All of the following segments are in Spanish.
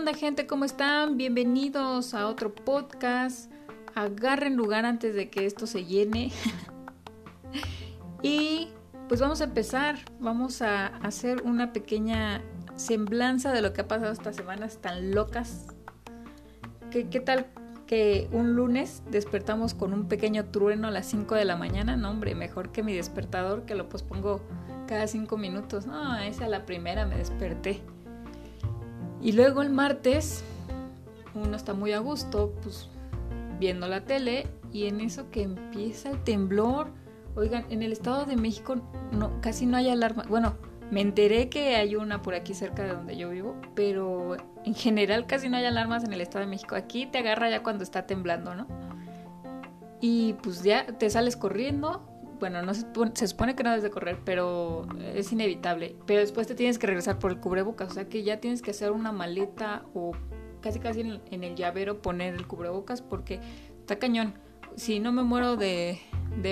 Onda gente? ¿Cómo están? Bienvenidos a otro podcast. Agarren lugar antes de que esto se llene. y pues vamos a empezar. Vamos a hacer una pequeña semblanza de lo que ha pasado estas semanas tan locas. ¿Qué, tal que un lunes despertamos con un pequeño trueno a las 5 de la mañana? No, hombre, mejor que mi despertador que lo pospongo cada 5 minutos. No, esa la primera me desperté. Y luego el martes uno está muy a gusto, pues viendo la tele y en eso que empieza el temblor. Oigan, en el Estado de México no, casi no hay alarma. Bueno, me enteré que hay una por aquí cerca de donde yo vivo, pero en general casi no hay alarmas en el Estado de México. Aquí te agarra ya cuando está temblando, ¿no? Y pues ya te sales corriendo, bueno, no se, se, supone que no debes de correr, pero es inevitable. Pero después te tienes que regresar por el cubrebocas, o sea que ya tienes que hacer una maleta o casi casi en, el llavero poner el cubrebocas porque está cañón. Si no me muero de,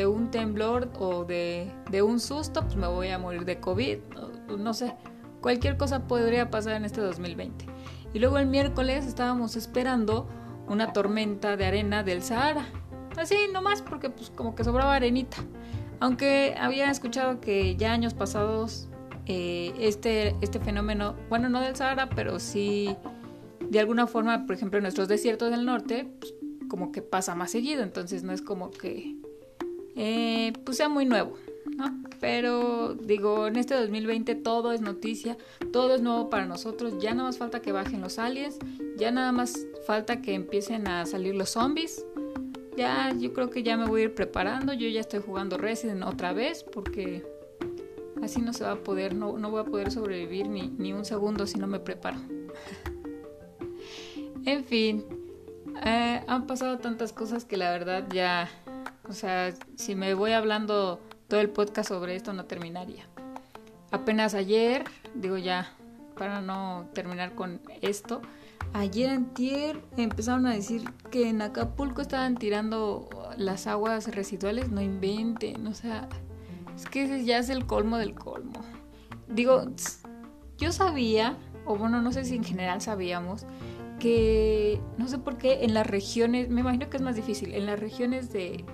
un temblor o de, de, un susto, pues me voy a morir de COVID, no, no sé. Cualquier cosa podría pasar en este 2020. Y luego el miércoles estábamos esperando una tormenta de arena del Sahara. Así nomás porque pues como que sobraba arenita. Aunque había escuchado que ya años pasados eh, este, este fenómeno, bueno, no del Sahara, pero sí de alguna forma, por ejemplo, en nuestros desiertos del norte, pues, como que pasa más seguido, entonces no es como que eh, pues sea muy nuevo, ¿no? Pero digo, en este 2020 todo es noticia, todo es nuevo para nosotros, ya nada más falta que bajen los aliens, ya nada más falta que empiecen a salir los zombies, ya yo creo que ya me voy a ir preparando. Yo ya estoy jugando Resident otra vez porque así no se va a poder, no, no voy a poder sobrevivir ni, ni, un segundo si no me preparo. en fin, eh, han pasado tantas cosas que la verdad ya, o sea, si me voy hablando todo el podcast sobre esto no terminaría. Apenas ayer, digo ya, para no terminar con esto, Ayer antier empezaron a decir que en Acapulco estaban tirando las aguas residuales, no inventen, o sea, es que ese ya es el colmo del colmo. Digo, yo sabía, o bueno, no sé si en general sabíamos, que no sé por qué en las regiones, me imagino que es más difícil, en las regiones de,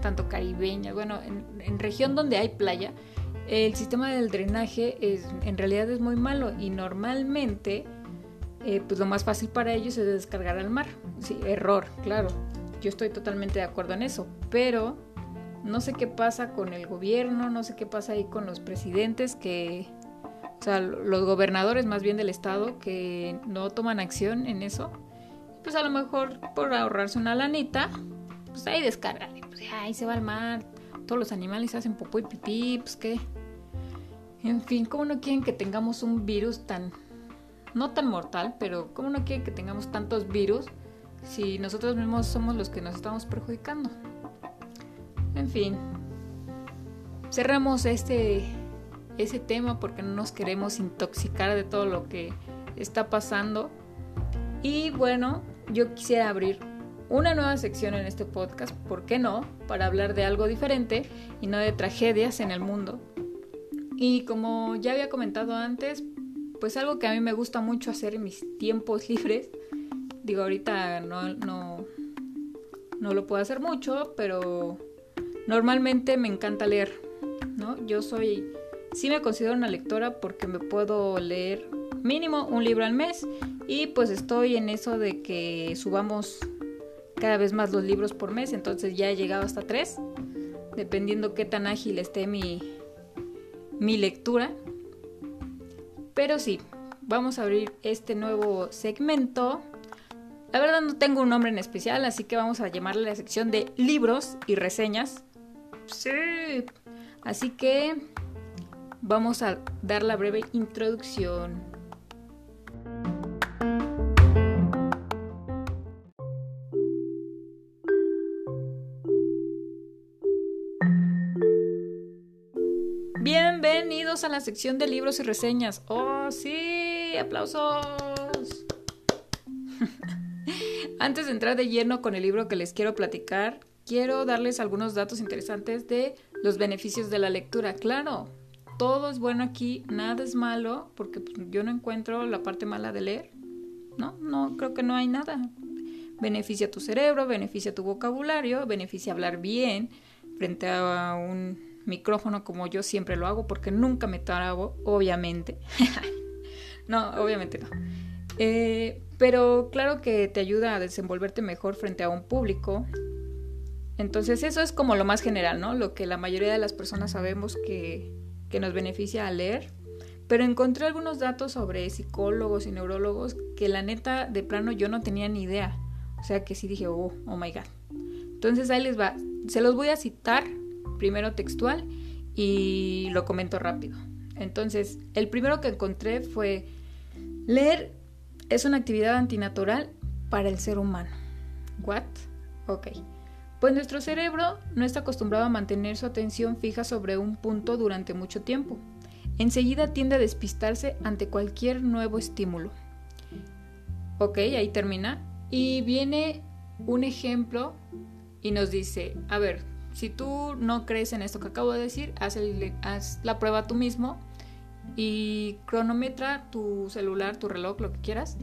tanto caribeñas, bueno, en, en región donde hay playa, el sistema del drenaje es, en realidad es muy malo y normalmente eh, pues lo más fácil para ellos es descargar al mar. Sí, error, claro. Yo estoy totalmente de acuerdo en eso, pero no sé qué pasa con el gobierno, no sé qué pasa ahí con los presidentes que, o sea, los gobernadores más bien del estado que no toman acción en eso. Pues a lo mejor por ahorrarse una lanita, pues ahí descargan, pues ahí se va al mar, todos los animales hacen popó y pipí, pues qué. En fin, ¿cómo no quieren que tengamos un virus tan no tan mortal, pero ¿cómo no quiere que tengamos tantos virus si nosotros mismos somos los que nos estamos perjudicando? En fin, cerramos este ese tema porque no nos queremos intoxicar de todo lo que está pasando. Y bueno, yo quisiera abrir una nueva sección en este podcast, ¿por qué no? Para hablar de algo diferente y no de tragedias en el mundo. Y como ya había comentado antes, pues algo que a mí me gusta mucho hacer en mis tiempos libres. Digo, ahorita no, no, no lo puedo hacer mucho, pero normalmente me encanta leer, ¿no? Yo soy, sí me considero una lectora porque me puedo leer mínimo un libro al mes y pues estoy en eso de que subamos cada vez más los libros por mes, entonces ya he llegado hasta tres, dependiendo qué tan ágil esté mi, mi lectura. Pero sí, vamos a abrir este nuevo segmento. La verdad no tengo un nombre en especial, así que vamos a llamarle la sección de libros y reseñas. Sí. Así que vamos a dar la breve introducción. A la sección de libros y reseñas. ¡Oh, sí! ¡Aplausos! Antes de entrar de lleno con el libro que les quiero platicar, quiero darles algunos datos interesantes de los beneficios de la lectura. Claro, todo es bueno aquí, nada es malo, porque pues, yo no encuentro la parte mala de leer. No, no, creo que no hay nada. Beneficia tu cerebro, beneficia tu vocabulario, beneficia hablar bien frente a un micrófono como yo siempre lo hago, porque nunca me trabo, obviamente. no, obviamente no. Eh, pero claro que te ayuda a desenvolverte mejor frente a un público. Entonces eso es como lo más general, ¿no? Lo que la mayoría de las personas sabemos que, que nos beneficia a leer. Pero encontré algunos datos sobre psicólogos y neurólogos que la neta de plano yo no tenía ni idea. O sea que sí dije, oh, oh my god. Entonces ahí les va. Se los voy a citar primero textual y lo comento rápido. Entonces, el primero que encontré fue leer es una actividad antinatural para el ser humano. ¿What? Ok. Pues nuestro cerebro no está acostumbrado a mantener su atención fija sobre un punto durante mucho tiempo. Enseguida tiende a despistarse ante cualquier nuevo estímulo. Ok, ahí termina. Y viene un ejemplo y nos dice, a ver, si tú no crees en esto que acabo de decir, haz, la prueba tú mismo y cronometra tu celular, tu reloj, lo que quieras.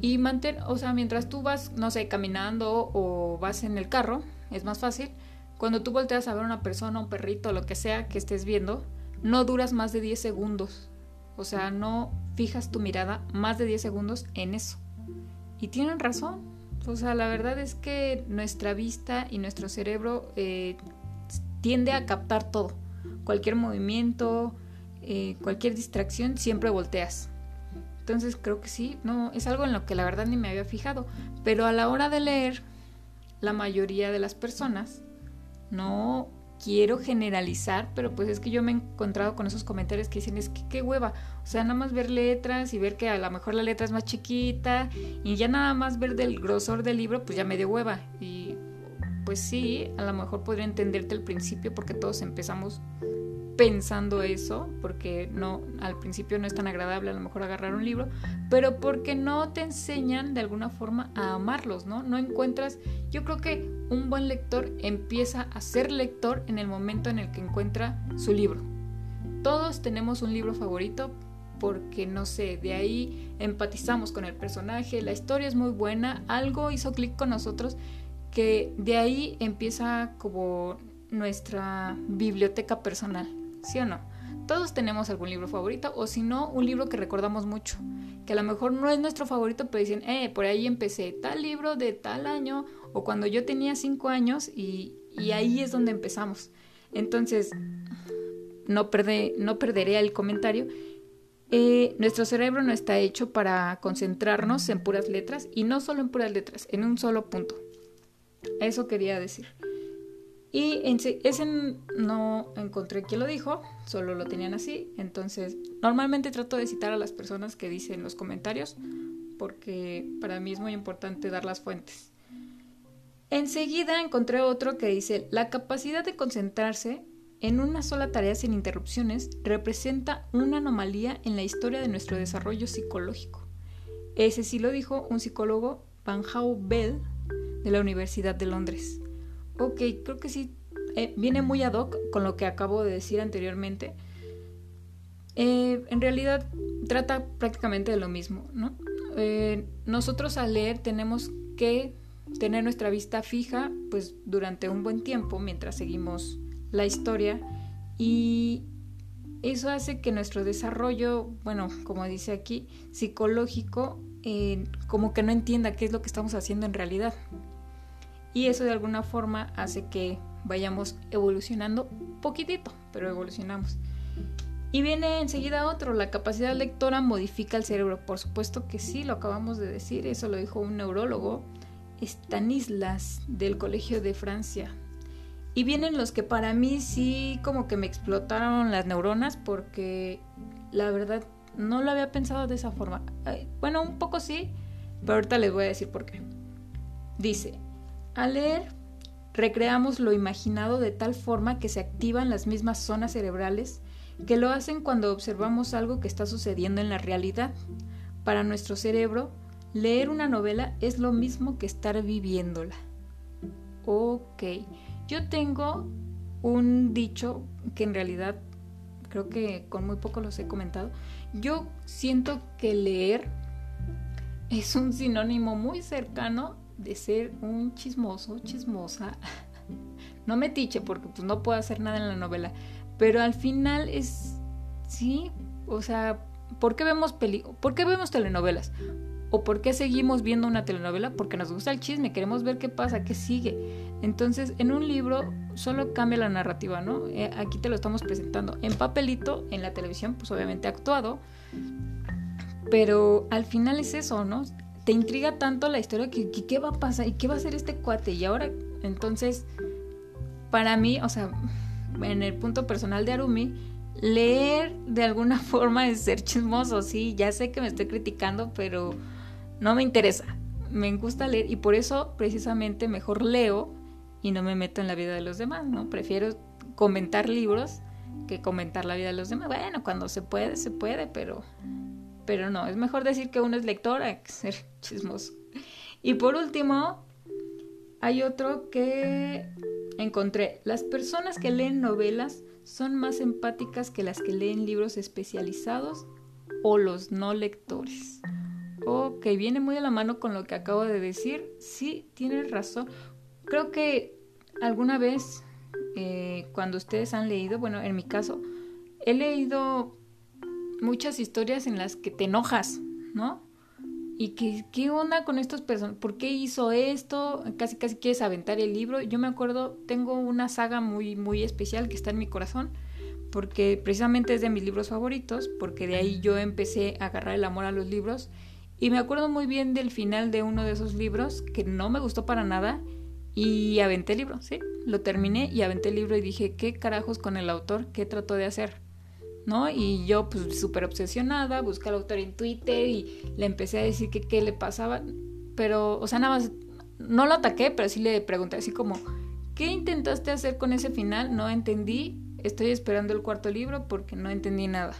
Y mantén, o sea, mientras tú vas, no sé, caminando o vas en el carro, es más fácil. Cuando tú volteas a ver una persona, un perrito, lo que sea que estés viendo, no duras más de 10 segundos. O sea, no fijas tu mirada más de 10 segundos en eso. Y tienen razón. O sea, la verdad es que nuestra vista y nuestro cerebro eh, tiende a captar todo. Cualquier movimiento, eh, cualquier distracción, siempre volteas. Entonces creo que sí, no, es algo en lo que la verdad ni me había fijado. Pero a la hora de leer, la mayoría de las personas, no quiero generalizar, pero pues es que yo me he encontrado con esos comentarios que dicen, es que qué hueva. O sea, nada más ver letras y ver que a lo mejor la letra es más chiquita y ya nada más ver del grosor del libro, pues ya me dio hueva. Y pues sí, a lo mejor podría entenderte al principio porque todos empezamos pensando eso, porque no, al principio no es tan agradable a lo mejor agarrar un libro, pero porque no te enseñan de alguna forma a amarlos, ¿no? No encuentras, yo creo que un buen lector empieza a ser lector en el momento en el que encuentra su libro. Todos tenemos un libro favorito porque no sé, de ahí empatizamos con el personaje, la historia es muy buena, algo hizo clic con nosotros que de ahí empieza como nuestra biblioteca personal. ¿Sí o no? Todos tenemos algún libro favorito o si no, un libro que recordamos mucho, que a lo mejor no es nuestro favorito, pero dicen, eh, por ahí empecé tal libro de tal año o cuando yo tenía cinco años y, ahí es donde empezamos. Entonces, no, no perderé el comentario. Eh, nuestro cerebro no está hecho para concentrarnos en puras letras y no solo en puras letras, en un solo punto. Eso quería decir. Y ese no encontré quién lo dijo, solo lo tenían así. Entonces, normalmente trato de citar a las personas que dicen los comentarios, porque para mí es muy importante dar las fuentes. Enseguida encontré otro que dice, la capacidad de concentrarse en una sola tarea sin interrupciones representa una anomalía en la historia de nuestro desarrollo psicológico. Ese sí lo dijo un psicólogo, Van Hau Bell, de la Universidad de Londres. Ok, creo que sí. Eh, viene muy ad hoc con lo que acabo de decir anteriormente. Eh, en realidad trata prácticamente de lo mismo, ¿no? Eh, nosotros al leer tenemos que tener nuestra vista fija pues durante un buen tiempo mientras seguimos la historia y eso hace que nuestro desarrollo, bueno, como dice aquí, psicológico, como que no entienda qué es lo que estamos haciendo en realidad y eso de alguna forma hace que vayamos evolucionando poquitito, pero evolucionamos. Y viene enseguida otro, la capacidad lectora modifica el cerebro. Por supuesto que sí, lo acabamos de decir, eso lo dijo un neurólogo, Stanislas, del Colegio de Francia. Y vienen los que para mí sí como que me explotaron las neuronas porque la verdad no lo había pensado de esa forma. Bueno, un poco sí, pero ahorita les voy a decir por qué. Dice, al leer recreamos lo imaginado de tal forma que se activan las mismas zonas cerebrales que lo hacen cuando observamos algo que está sucediendo en la realidad. Para nuestro cerebro, leer una novela es lo mismo que estar viviéndola. Ok. Yo tengo un dicho que en realidad creo que con muy poco los he comentado. Yo siento que leer es un sinónimo muy cercano de ser un chismoso, chismosa. No me tiche porque pues no puedo hacer nada en la novela, pero al final es sí, o sea, ¿por qué vemos peli ¿Por qué vemos telenovelas? ¿O por qué seguimos viendo una telenovela? Porque nos gusta el chisme, queremos ver qué pasa, qué sigue. Entonces, en un libro solo cambia la narrativa, ¿no? Eh, aquí te lo estamos presentando en papelito, en la televisión, pues obviamente actuado. Pero al final es eso, ¿no? Te intriga tanto la historia que, qué va a pasar y qué va a hacer este cuate. Y ahora, entonces, para mí, o sea, en el punto personal de Arumi, leer de alguna forma es ser chismoso, sí, ya sé que me estoy criticando, pero no me interesa. Me gusta leer y por eso precisamente mejor leo y no me meto en la vida de los demás, ¿no? Prefiero comentar libros que comentar la vida de los demás. Bueno, cuando se puede, se puede, pero pero no, es mejor decir que uno es lector que ser chismoso. Y por último, hay otro que encontré. Las personas que leen novelas son más empáticas que las que leen libros especializados o los no lectores. Ok, viene muy a la mano con lo que acabo de decir. Sí, tienes razón. Creo que alguna vez, eh, cuando ustedes han leído, bueno, en mi caso, he leído muchas historias en las que te enojas, ¿no? Y que, ¿qué onda con estos personas? ¿Por qué hizo esto? Casi, casi quieres aventar el libro. Yo me acuerdo, tengo una saga muy, muy especial que está en mi corazón, porque precisamente es de mis libros favoritos, porque de ahí yo empecé a agarrar el amor a los libros y me acuerdo muy bien del final de uno de esos libros que no me gustó para nada y aventé el libro, ¿sí? Lo terminé y aventé el libro y dije, ¿qué carajos con el autor? ¿Qué trató de hacer? ¿No? Y yo pues súper obsesionada, busqué al autor en Twitter y le empecé a decir que qué le pasaba, pero, o sea, nada más, no lo ataqué, pero sí le pregunté así como, ¿qué intentaste hacer con ese final? No entendí, estoy esperando el cuarto libro porque no entendí nada.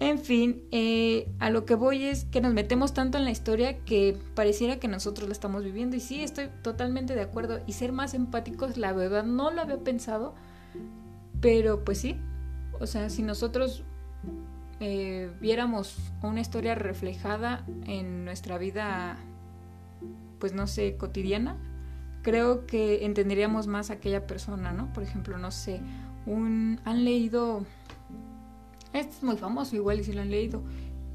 En fin, eh, a lo que voy es que nos metemos tanto en la historia que pareciera que nosotros la estamos viviendo. Y sí, estoy totalmente de acuerdo. Y ser más empáticos, la verdad, no lo había pensado. Pero pues sí. O sea, si nosotros eh, viéramos una historia reflejada en nuestra vida, pues no sé, cotidiana, creo que entenderíamos más a aquella persona, ¿no? Por ejemplo, no sé, un, han leído este es muy famoso, igual y si lo han leído,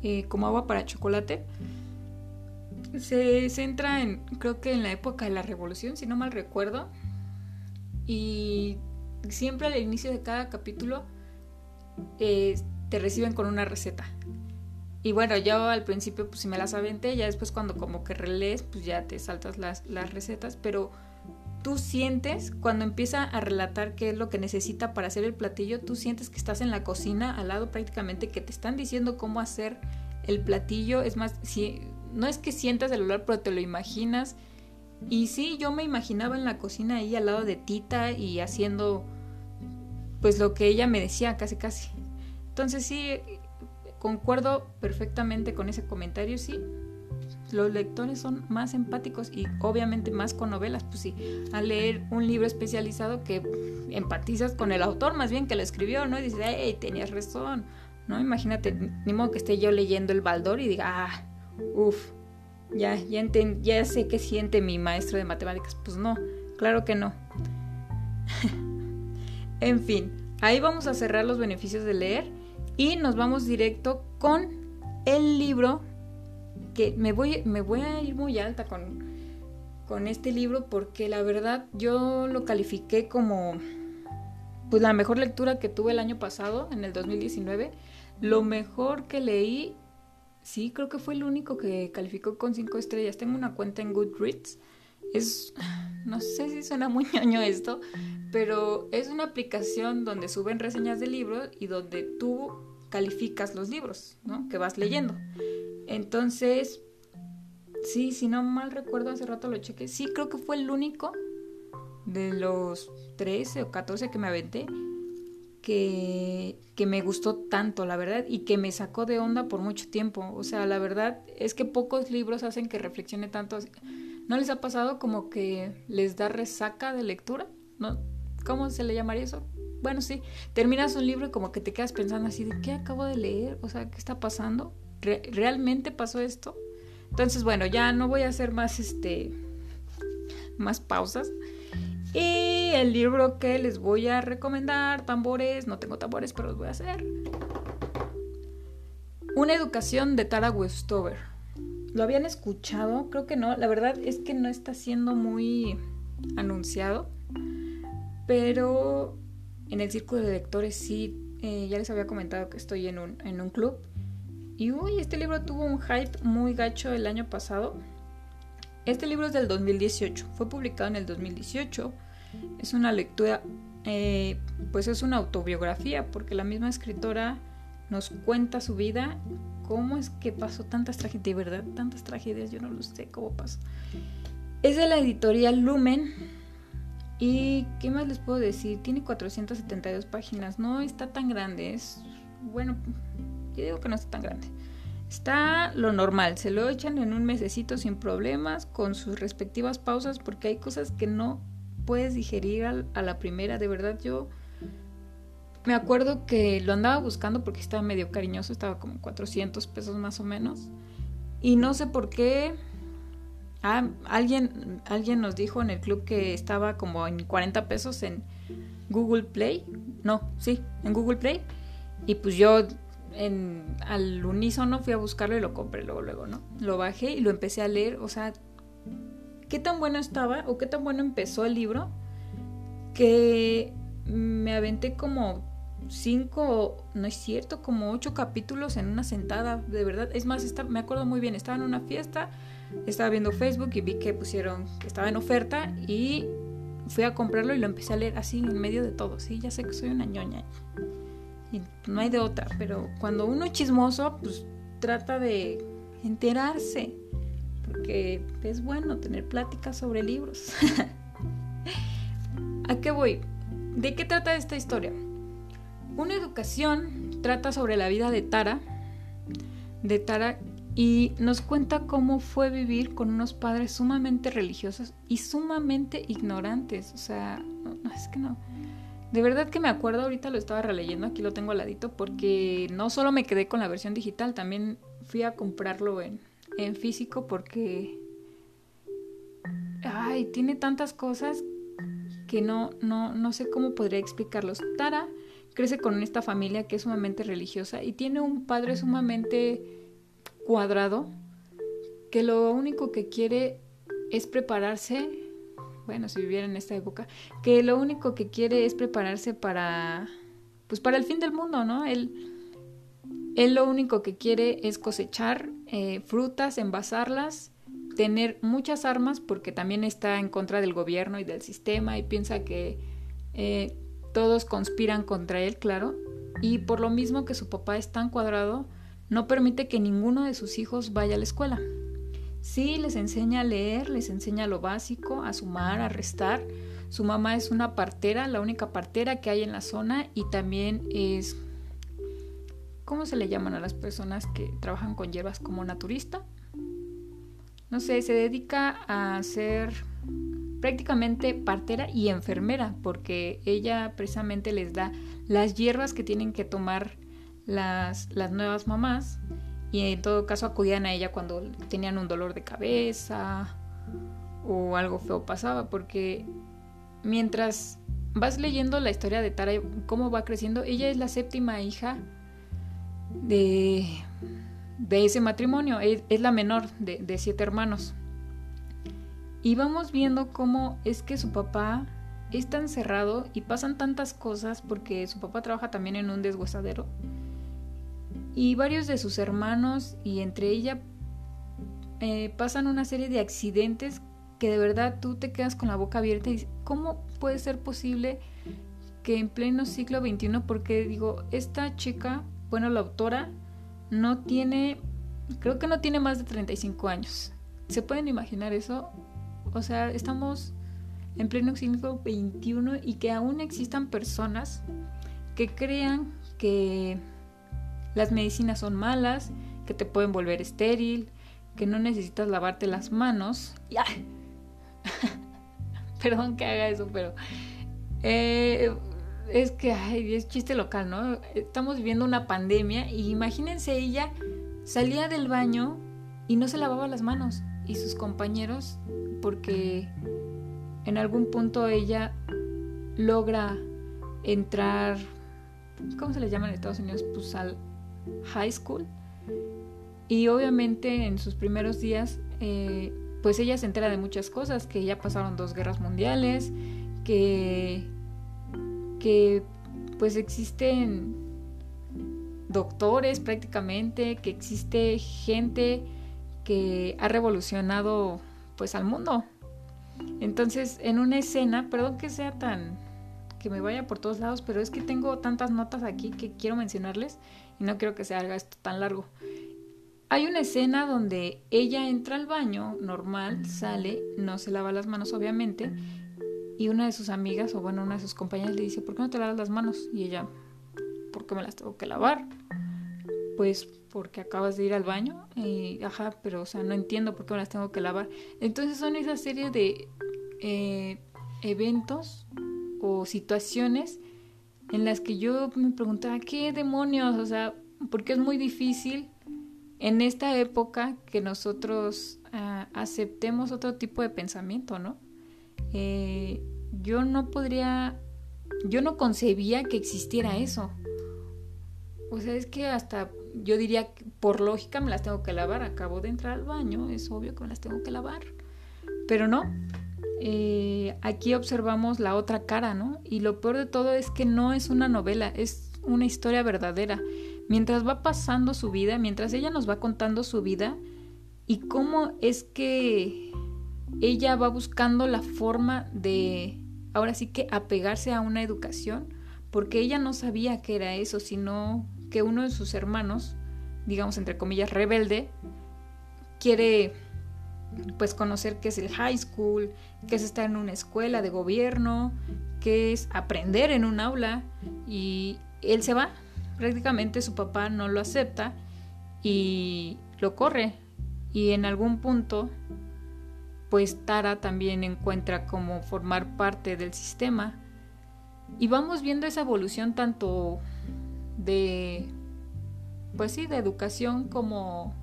eh, como agua para chocolate. Se centra en, creo que en la época de la revolución, si no mal recuerdo. Y siempre al inicio de cada capítulo eh, te reciben con una receta. Y bueno, yo al principio pues si me las aventé, ya después cuando como que relees pues ya te saltas las, las recetas, pero tú sientes, cuando empieza a relatar qué es lo que necesita para hacer el platillo, tú sientes que estás en la cocina al lado prácticamente, que te están diciendo cómo hacer el platillo. Es más, si, no es que sientas el olor, pero te lo imaginas. Y sí, yo me imaginaba en la cocina ahí al lado de Tita y haciendo pues lo que ella me decía casi casi. Entonces sí, concuerdo perfectamente con ese comentario, sí, los lectores son más empáticos y obviamente más con novelas, pues sí, al leer un libro especializado que empatizas con el autor más bien que lo escribió, ¿no? Y dices, hey, tenías razón, ¿no? Imagínate, ni modo que esté yo leyendo el Baldor y diga, ah, uff, ya, ya, ya sé qué siente mi maestro de matemáticas. Pues no, claro que no. en fin, ahí vamos a cerrar los beneficios de leer y nos vamos directo con el libro que me voy, me voy a ir muy alta con, con este libro porque la verdad yo lo califiqué como pues la mejor lectura que tuve el año pasado, en el 2019. Lo mejor que leí, sí, creo que fue el único que calificó con cinco estrellas. Tengo una cuenta en Goodreads es, no sé si suena muy ñoño esto, pero es una aplicación donde suben reseñas de libros y donde tú calificas los libros, ¿no? Que vas leyendo. Entonces, sí, si no mal recuerdo, hace rato lo chequé, sí creo que fue el único de los 13 o 14 que me aventé que, que, me gustó tanto, la verdad, y que me sacó de onda por mucho tiempo. O sea, la verdad es que pocos libros hacen que reflexione tanto. ¿No les ha pasado como que les da resaca de lectura? ¿No? ¿Cómo se le llamaría eso? Bueno, sí, terminas un libro y como que te quedas pensando así de qué acabo de leer, o sea, ¿qué está pasando? ¿Realmente pasó esto? Entonces, bueno, ya no voy a hacer más este más pausas. Y el libro que les voy a recomendar, tambores, no tengo tambores, pero los voy a hacer. Una educación de Tara Westover. ¿Lo habían escuchado? Creo que no. La verdad es que no está siendo muy anunciado. Pero en el círculo de lectores sí, eh, ya les había comentado que estoy en un, en un club. Y uy, este libro tuvo un hype muy gacho el año pasado. Este libro es del 2018, fue publicado en el 2018. Es una lectura, eh, pues es una autobiografía, porque la misma escritora nos cuenta su vida, cómo es que pasó tantas tragedias, de verdad, tantas tragedias, yo no lo sé cómo pasó. Es de la editorial Lumen. ¿Y qué más les puedo decir? Tiene 472 páginas, no está tan grande, es, bueno, yo digo que no está tan grande. Está lo normal, se lo echan en un mesecito sin problemas, con sus respectivas pausas, porque hay cosas que no puedes digerir a la primera. De verdad, yo me acuerdo que lo andaba buscando porque estaba medio cariñoso, estaba como 400 pesos más o menos. Y no sé por qué. Ah, alguien, alguien nos dijo en el club que estaba como en 40 pesos en Google Play. No, sí, en Google Play. Y pues yo al unísono fui a buscarlo y lo compré luego, luego, ¿no? Lo bajé y lo empecé a leer, o sea, qué tan bueno estaba o qué tan bueno empezó el libro que me aventé como cinco, no es cierto, como ocho capítulos en una sentada, de verdad. Es más, me acuerdo muy bien, estaba en una fiesta, estaba viendo Facebook y vi que pusieron que estaba en oferta y fui a comprarlo y lo empecé a leer así en medio de todo. Sí, ya sé que soy una ñoña y no hay de otra, pero cuando uno es chismoso, pues trata de enterarse, porque es bueno tener pláticas sobre libros. ¿A qué voy? ¿De qué trata esta historia? Una educación trata sobre la vida de Tara, de Tara y nos cuenta cómo fue vivir con unos padres sumamente religiosos y sumamente ignorantes. O sea, no es que no. De verdad que me acuerdo, ahorita lo estaba releyendo, aquí lo tengo al ladito, porque no solo me quedé con la versión digital, también fui a comprarlo en, en físico porque... Ay, tiene tantas cosas que no, no, no sé cómo podría explicarlos. Tara crece con esta familia que es sumamente religiosa y tiene un padre sumamente cuadrado que lo único que quiere es prepararse bueno, si viviera en esta época, que lo único que quiere es prepararse para, pues para el fin del mundo, ¿no? Él, él lo único que quiere es cosechar eh, frutas, envasarlas, tener muchas armas, porque también está en contra del gobierno y del sistema y piensa que eh, todos conspiran contra él, claro, y por lo mismo que su papá es tan cuadrado, no permite que ninguno de sus hijos vaya a la escuela. Sí, les enseña a leer, les enseña lo básico, a sumar, a restar. Su mamá es una partera, la única partera que hay en la zona y también es, ¿cómo se le llaman a las personas que trabajan con hierbas como naturista? No sé, se dedica a ser prácticamente partera y enfermera porque ella precisamente les da las hierbas que tienen que tomar las, las nuevas mamás y en todo caso acudían a ella cuando tenían un dolor de cabeza o algo feo pasaba, porque mientras vas leyendo la historia de Tara, cómo va creciendo, ella es la séptima hija de, de ese matrimonio, es, la menor de, de siete hermanos. Y vamos viendo cómo es que su papá es tan cerrado y pasan tantas cosas porque su papá trabaja también en un deshuesadero y varios de sus hermanos y entre ella eh, pasan una serie de accidentes que de verdad tú te quedas con la boca abierta y dices, ¿cómo puede ser posible que en pleno siglo XXI, porque digo, esta chica, bueno, la autora, no tiene, creo que no tiene más de 35 años. ¿Se pueden imaginar eso? O sea, estamos en pleno siglo XXI y que aún existan personas que crean que las medicinas son malas, que te pueden volver estéril, que no necesitas lavarte las manos. ¡Ya! Perdón que haga eso, pero eh, es que ay, es chiste local, ¿no? Estamos viviendo una pandemia y imagínense ella salía del baño y no se lavaba las manos y sus compañeros porque en algún punto ella logra entrar, ¿cómo se le llama en Estados Unidos? Pues al high school. Y obviamente en sus primeros días eh, pues ella se entera de muchas cosas, que ya pasaron dos guerras mundiales, que, que pues existen doctores prácticamente, que existe gente que ha revolucionado pues al mundo. Entonces, en una escena, perdón que sea tan que me vaya por todos lados, pero es que tengo tantas notas aquí que quiero mencionarles y no quiero que se haga esto tan largo. Hay una escena donde ella entra al baño normal, sale, no se lava las manos obviamente, y una de sus amigas, o bueno, una de sus compañeras le dice, ¿por qué no te lavas las manos? Y ella, ¿por qué me las tengo que lavar? Pues porque acabas de ir al baño, y ajá, pero o sea, no entiendo por qué me las tengo que lavar. Entonces son esa serie de eh, eventos o situaciones en las que yo me preguntaba, ¿qué demonios? O sea, porque es muy difícil en esta época que nosotros ah, aceptemos otro tipo de pensamiento, ¿no? Eh, yo no podría, yo no concebía que existiera eso. O sea, es que hasta yo diría, por lógica me las tengo que lavar, acabo de entrar al baño, es obvio que me las tengo que lavar. Pero no, eh, aquí observamos la otra cara, ¿no? Y lo peor de todo es que no es una novela, es una historia verdadera mientras va pasando su vida, mientras ella nos va contando su vida y cómo es que ella va buscando la forma de, ahora sí que apegarse a una educación, porque ella no sabía que era eso, sino que uno de sus hermanos, digamos entre comillas, rebelde, quiere pues conocer qué es el high school, qué es estar en una escuela de gobierno, qué es aprender en un aula y él se va prácticamente su papá no lo acepta y lo corre. Y en algún punto, pues Tara también encuentra cómo formar parte del sistema. Y vamos viendo esa evolución tanto de, pues sí, de educación como,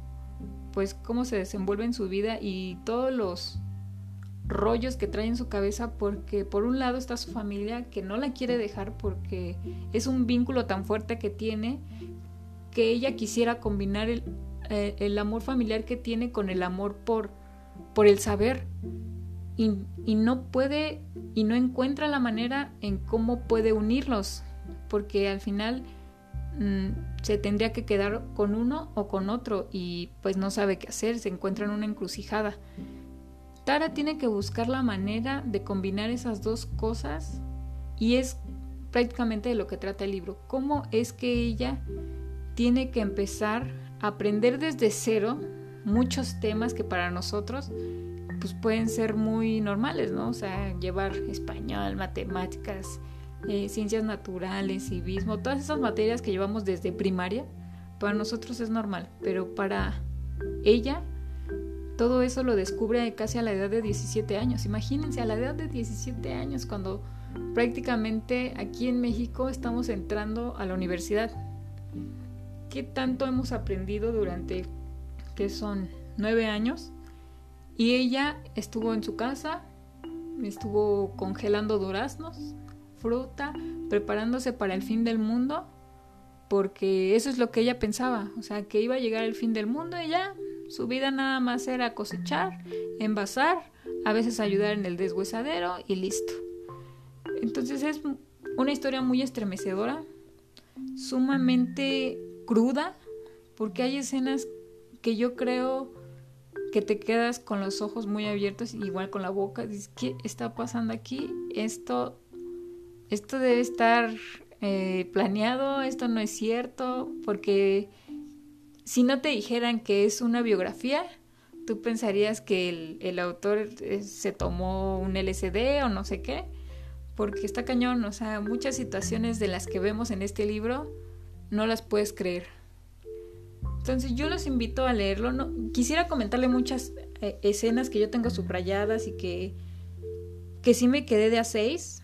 pues cómo se desenvuelve en su vida y todos los rollos que trae en su cabeza porque por un lado está su familia que no la quiere dejar porque es un vínculo tan fuerte que tiene que ella quisiera combinar el, eh, el amor familiar que tiene con el amor por, por el saber. Y, y, no puede y no encuentra la manera en cómo puede unirlos porque al final mm, se tendría que quedar con uno o con otro y pues no sabe qué hacer, se encuentra en una encrucijada. Tara tiene que buscar la manera de combinar esas dos cosas y es prácticamente de lo que trata el libro. Cómo es que ella tiene que empezar a aprender desde cero muchos temas que para nosotros pues pueden ser muy normales, ¿no? O sea, llevar español, matemáticas, eh, ciencias naturales, civismo, todas esas materias que llevamos desde primaria, para nosotros es normal, pero para ella todo eso lo descubre casi a la edad de 17 años. Imagínense, a la edad de 17 años, cuando prácticamente aquí en México estamos entrando a la universidad. ¿Qué tanto hemos aprendido durante, que son, nueve años? Y ella estuvo en su casa, estuvo congelando duraznos, fruta, preparándose para el fin del mundo, porque eso es lo que ella pensaba, o sea, que iba a llegar el fin del mundo y ya su vida nada más era cosechar, envasar, a veces ayudar en el deshuesadero y listo. Entonces es una historia muy estremecedora, sumamente cruda, porque hay escenas que yo creo que te quedas con los ojos muy abiertos, igual con la boca, dices, ¿qué está pasando aquí? Esto, esto debe estar eh, planeado, esto no es cierto, porque si no te dijeran que es una biografía, tú pensarías que el, el autor eh, se tomó un LSD o no sé qué, porque está cañón, o sea, muchas situaciones de las que vemos en este libro no las puedes creer. Entonces yo los invito a leerlo. No, quisiera comentarle muchas eh, escenas que yo tengo subrayadas y que, que sí me quedé de a seis.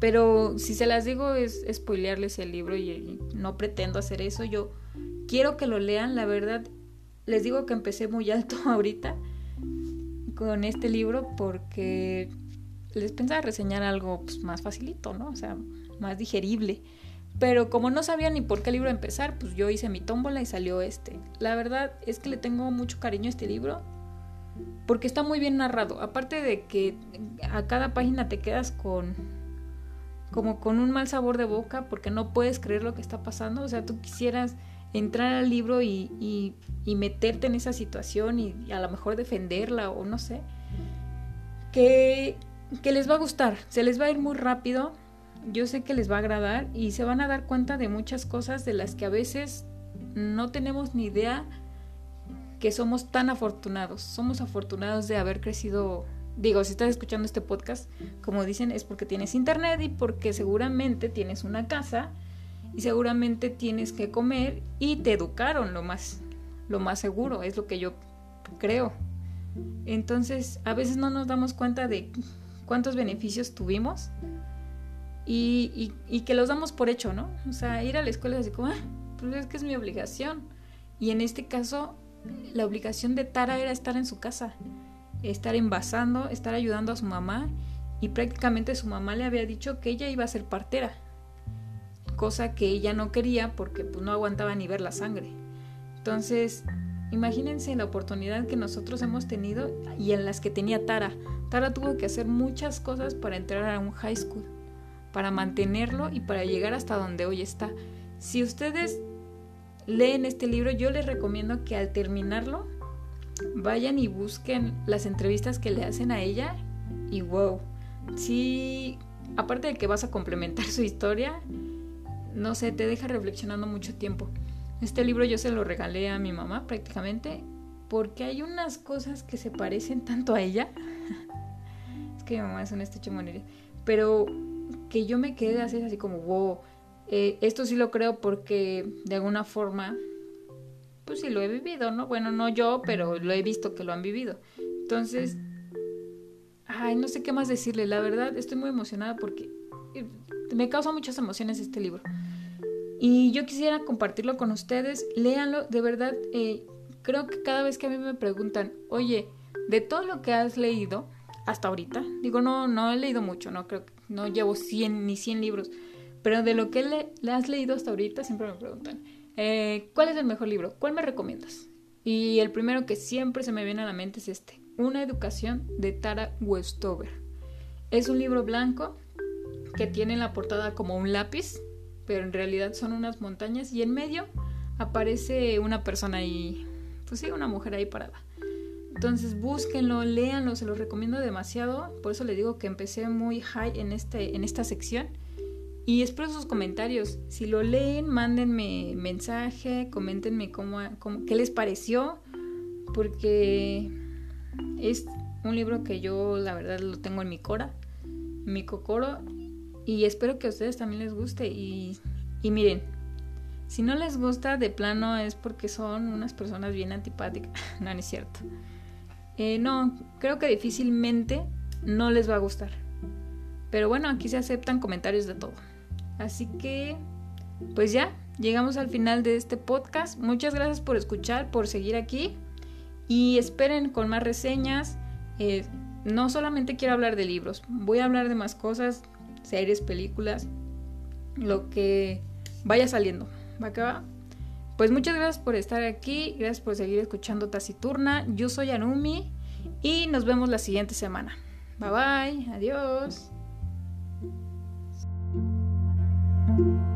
Pero si se las digo es spoilearles el libro y, no pretendo hacer eso. Yo quiero que lo lean, la verdad. Les digo que empecé muy alto ahorita con este libro porque les pensaba reseñar algo pues, más facilito, ¿no? O sea, más digerible. Pero como no sabía ni por qué libro empezar, pues yo hice mi tómbola y salió este. La verdad es que le tengo mucho cariño a este libro porque está muy bien narrado. Aparte de que a cada página te quedas con como con un mal sabor de boca porque no puedes creer lo que está pasando. O sea, tú quisieras entrar al libro y, y, meterte en esa situación y, a lo mejor defenderla o no sé. Que, que les va a gustar, se les va a ir muy rápido yo sé que les va a agradar y se van a dar cuenta de muchas cosas de las que a veces no tenemos ni idea que somos tan afortunados. Somos afortunados de haber crecido. Digo, si estás escuchando este podcast, como dicen, es porque tienes internet y porque seguramente tienes una casa y seguramente tienes que comer y te educaron lo más, lo más seguro, es lo que yo creo. Entonces, a veces no nos damos cuenta de cuántos beneficios tuvimos y, y, que los damos por hecho, ¿no? O sea, ir a la escuela es así como, ah, pues es que es mi obligación. Y en este caso, la obligación de Tara era estar en su casa, estar envasando, estar ayudando a su mamá y prácticamente su mamá le había dicho que ella iba a ser partera, cosa que ella no quería porque pues, no aguantaba ni ver la sangre. Entonces, imagínense la oportunidad que nosotros hemos tenido y en las que tenía Tara. Tara tuvo que hacer muchas cosas para entrar a un high school para mantenerlo y para llegar hasta donde hoy está. Si ustedes leen este libro, yo les recomiendo que al terminarlo vayan y busquen las entrevistas que le hacen a ella y wow, sí, aparte de que vas a complementar su historia, no sé, te deja reflexionando mucho tiempo. Este libro yo se lo regalé a mi mamá prácticamente porque hay unas cosas que se parecen tanto a ella. es que mi mamá es una estrecha Pero que yo me quedé así, así como, wow, eh, esto sí lo creo porque de alguna forma, pues sí lo he vivido, ¿no? Bueno, no yo, pero lo he visto que lo han vivido. Entonces, ay, no sé qué más decirle, la verdad estoy muy emocionada porque eh, me causa muchas emociones este libro. Y yo quisiera compartirlo con ustedes, léanlo, de verdad, eh, creo que cada vez que a mí me preguntan, oye, de todo lo que has leído hasta ahorita, digo, no, no he leído mucho, no creo no llevo 100 ni 100 libros, pero de lo que le, has leído hasta ahorita siempre me preguntan, eh, ¿cuál es el mejor libro? ¿Cuál me recomiendas? Y el primero que siempre se me viene a la mente es este, Una educación de Tara Westover. Es un libro blanco que tiene en la portada como un lápiz, pero en realidad son unas montañas y en medio aparece una persona ahí, pues sí, una mujer ahí parada. Entonces búsquenlo, léanlo, se los recomiendo demasiado. Por eso les digo que empecé muy high en, este, en esta sección. Y espero sus comentarios. Si lo leen, mándenme mensaje, coméntenme cómo, qué les pareció. Porque es un libro que yo la verdad lo tengo en mi cora, en mi cocoro. Y espero que a ustedes también les guste. Y, y miren, si no les gusta de plano es porque son unas personas bien antipáticas. no, no es cierto. Eh, no, creo que difícilmente no les va a gustar. Pero bueno, aquí se aceptan comentarios de todo. Así que, pues ya, llegamos al final de este podcast. Muchas gracias por escuchar, por seguir aquí. Y esperen con más reseñas. Eh, no solamente quiero hablar de libros, voy a hablar de más cosas, series, películas, lo que vaya saliendo. ¿Va que va? Pues muchas gracias por estar aquí, gracias por seguir escuchando Taciturna. Yo soy Anumi y nos vemos la siguiente semana. Bye bye, adiós. thank you.